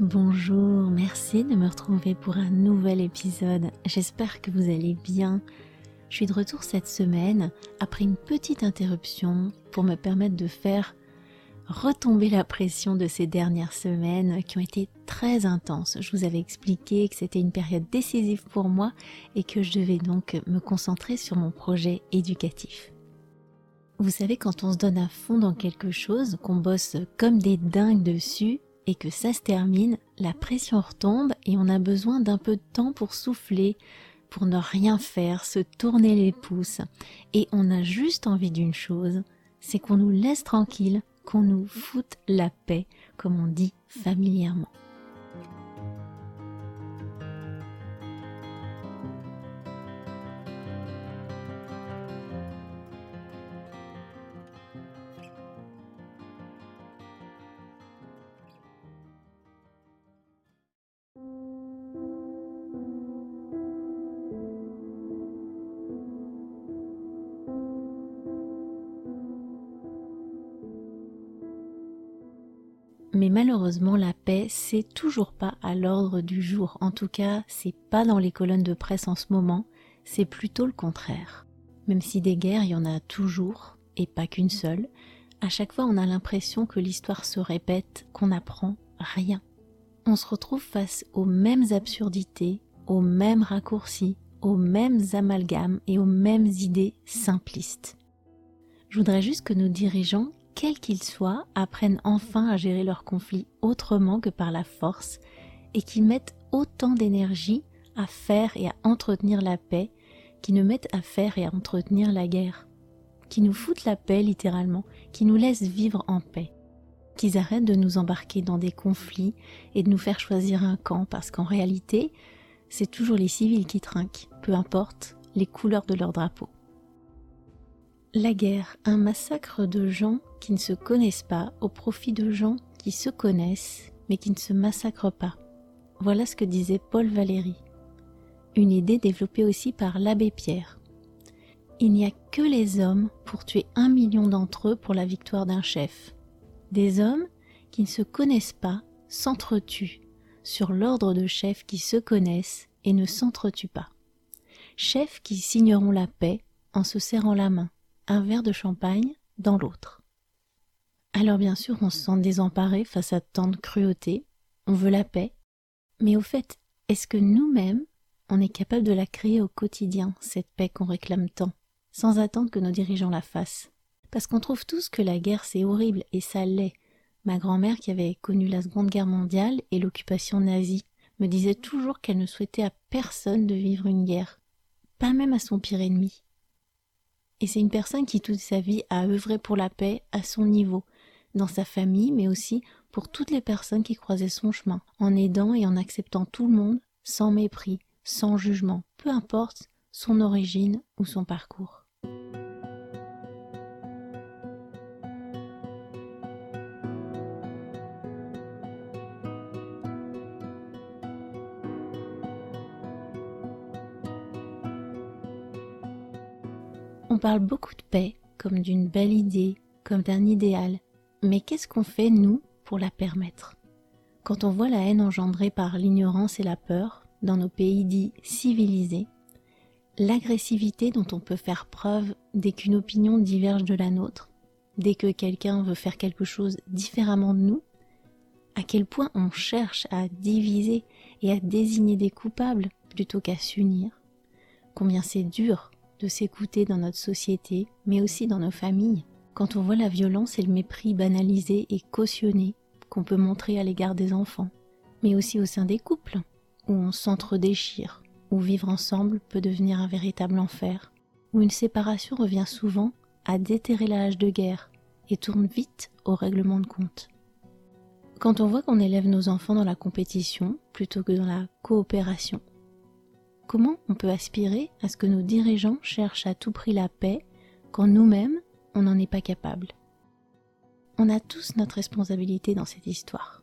Bonjour, merci de me retrouver pour un nouvel épisode. J'espère que vous allez bien. Je suis de retour cette semaine après une petite interruption pour me permettre de faire retomber la pression de ces dernières semaines qui ont été très intenses. Je vous avais expliqué que c'était une période décisive pour moi et que je devais donc me concentrer sur mon projet éducatif. Vous savez, quand on se donne à fond dans quelque chose, qu'on bosse comme des dingues dessus, et que ça se termine, la pression retombe et on a besoin d'un peu de temps pour souffler, pour ne rien faire, se tourner les pouces. Et on a juste envie d'une chose, c'est qu'on nous laisse tranquille, qu'on nous foute la paix, comme on dit familièrement. Mais malheureusement, la paix, c'est toujours pas à l'ordre du jour. En tout cas, c'est pas dans les colonnes de presse en ce moment, c'est plutôt le contraire. Même si des guerres, il y en a toujours, et pas qu'une seule, à chaque fois on a l'impression que l'histoire se répète, qu'on n'apprend rien. On se retrouve face aux mêmes absurdités, aux mêmes raccourcis, aux mêmes amalgames et aux mêmes idées simplistes. Je voudrais juste que nos dirigeants quels qu'ils soient, apprennent enfin à gérer leurs conflits autrement que par la force et qu'ils mettent autant d'énergie à faire et à entretenir la paix qu'ils ne mettent à faire et à entretenir la guerre. Qui nous foutent la paix littéralement, qui nous laissent vivre en paix. Qu'ils arrêtent de nous embarquer dans des conflits et de nous faire choisir un camp parce qu'en réalité, c'est toujours les civils qui trinquent, peu importe les couleurs de leur drapeau. La guerre, un massacre de gens qui ne se connaissent pas au profit de gens qui se connaissent mais qui ne se massacrent pas. Voilà ce que disait Paul Valéry. Une idée développée aussi par l'abbé Pierre. Il n'y a que les hommes pour tuer un million d'entre eux pour la victoire d'un chef. Des hommes qui ne se connaissent pas s'entretuent sur l'ordre de chefs qui se connaissent et ne s'entretuent pas. Chefs qui signeront la paix en se serrant la main un verre de champagne dans l'autre. Alors bien sûr, on se sent désemparé face à tant de cruauté, on veut la paix, mais au fait, est-ce que nous-mêmes, on est capable de la créer au quotidien, cette paix qu'on réclame tant, sans attendre que nos dirigeants la fassent? Parce qu'on trouve tous que la guerre c'est horrible, et ça l'est. Ma grand-mère, qui avait connu la Seconde Guerre mondiale et l'occupation nazie, me disait toujours qu'elle ne souhaitait à personne de vivre une guerre, pas même à son pire ennemi. Et c'est une personne qui toute sa vie a œuvré pour la paix à son niveau, dans sa famille, mais aussi pour toutes les personnes qui croisaient son chemin, en aidant et en acceptant tout le monde, sans mépris, sans jugement, peu importe son origine ou son parcours. On parle beaucoup de paix comme d'une belle idée, comme d'un idéal, mais qu'est-ce qu'on fait, nous, pour la permettre? Quand on voit la haine engendrée par l'ignorance et la peur dans nos pays dits civilisés, L'agressivité dont on peut faire preuve dès qu'une opinion diverge de la nôtre, dès que quelqu'un veut faire quelque chose différemment de nous, à quel point on cherche à diviser et à désigner des coupables plutôt qu'à s'unir, combien c'est dur de s'écouter dans notre société, mais aussi dans nos familles, quand on voit la violence et le mépris banalisés et cautionnés qu'on peut montrer à l'égard des enfants, mais aussi au sein des couples, où on s'entre-déchire, où vivre ensemble peut devenir un véritable enfer, où une séparation revient souvent à déterrer l'âge de guerre et tourne vite au règlement de compte. Quand on voit qu'on élève nos enfants dans la compétition plutôt que dans la coopération, comment on peut aspirer à ce que nos dirigeants cherchent à tout prix la paix quand nous-mêmes, on n'en est pas capable? On a tous notre responsabilité dans cette histoire.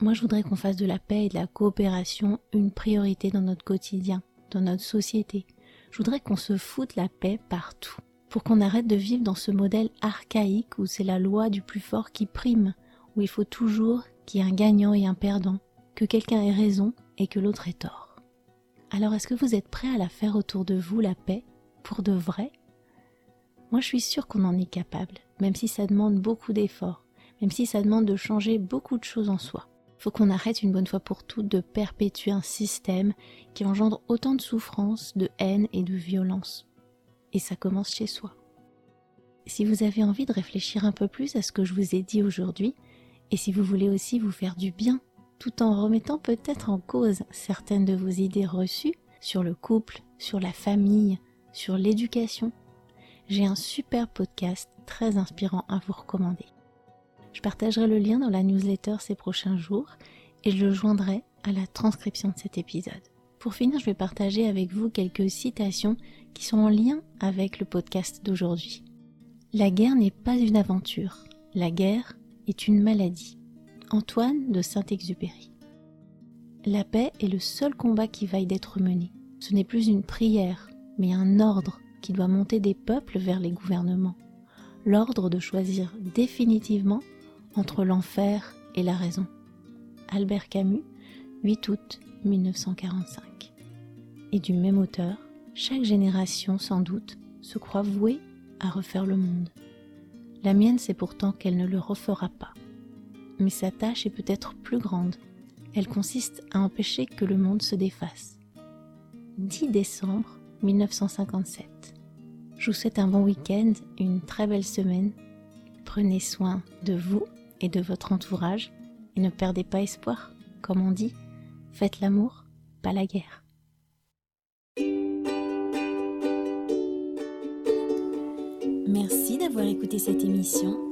Moi, je voudrais qu'on fasse de la paix et de la coopération une priorité dans notre quotidien, dans notre société. Je voudrais qu'on se foute la paix partout, pour qu'on arrête de vivre dans ce modèle archaïque où c'est la loi du plus fort qui prime, où il faut toujours qu'il y ait un gagnant et un perdant, que quelqu'un ait raison et que l'autre ait tort. Alors est-ce que vous êtes prêt à la faire autour de vous, la paix, pour de vrai? Moi je suis sûre qu'on en est capable, même si ça demande beaucoup d'efforts, même si ça demande de changer beaucoup de choses en soi. Faut qu'on arrête une bonne fois pour toutes de perpétuer un système qui engendre autant de souffrance, de haine et de violence. Et ça commence chez soi. Si vous avez envie de réfléchir un peu plus à ce que je vous ai dit aujourd'hui, et si vous voulez aussi vous faire du bien, tout en remettant peut-être en cause certaines de vos idées reçues sur le couple, sur la famille, sur l'éducation, j'ai un super podcast très inspirant à vous recommander. Je partagerai le lien dans la newsletter ces prochains jours et je le joindrai à la transcription de cet épisode. Pour finir, je vais partager avec vous quelques citations qui sont en lien avec le podcast d'aujourd'hui. La guerre n'est pas une aventure. La guerre est une maladie. Antoine de Saint-Exupéry. La paix est le seul combat qui vaille d'être mené. Ce n'est plus une prière, mais un ordre qui doit monter des peuples vers les gouvernements. L'ordre de choisir définitivement entre l'enfer et la raison. Albert Camus, 8 août 1945. Et du même auteur, chaque génération sans doute se croit vouée à refaire le monde. La mienne sait pourtant qu'elle ne le refera pas. Mais sa tâche est peut-être plus grande. Elle consiste à empêcher que le monde se défasse. 10 décembre 1957. Je vous souhaite un bon week-end, une très belle semaine. Prenez soin de vous et de votre entourage et ne perdez pas espoir. Comme on dit, faites l'amour, pas la guerre. Merci d'avoir écouté cette émission.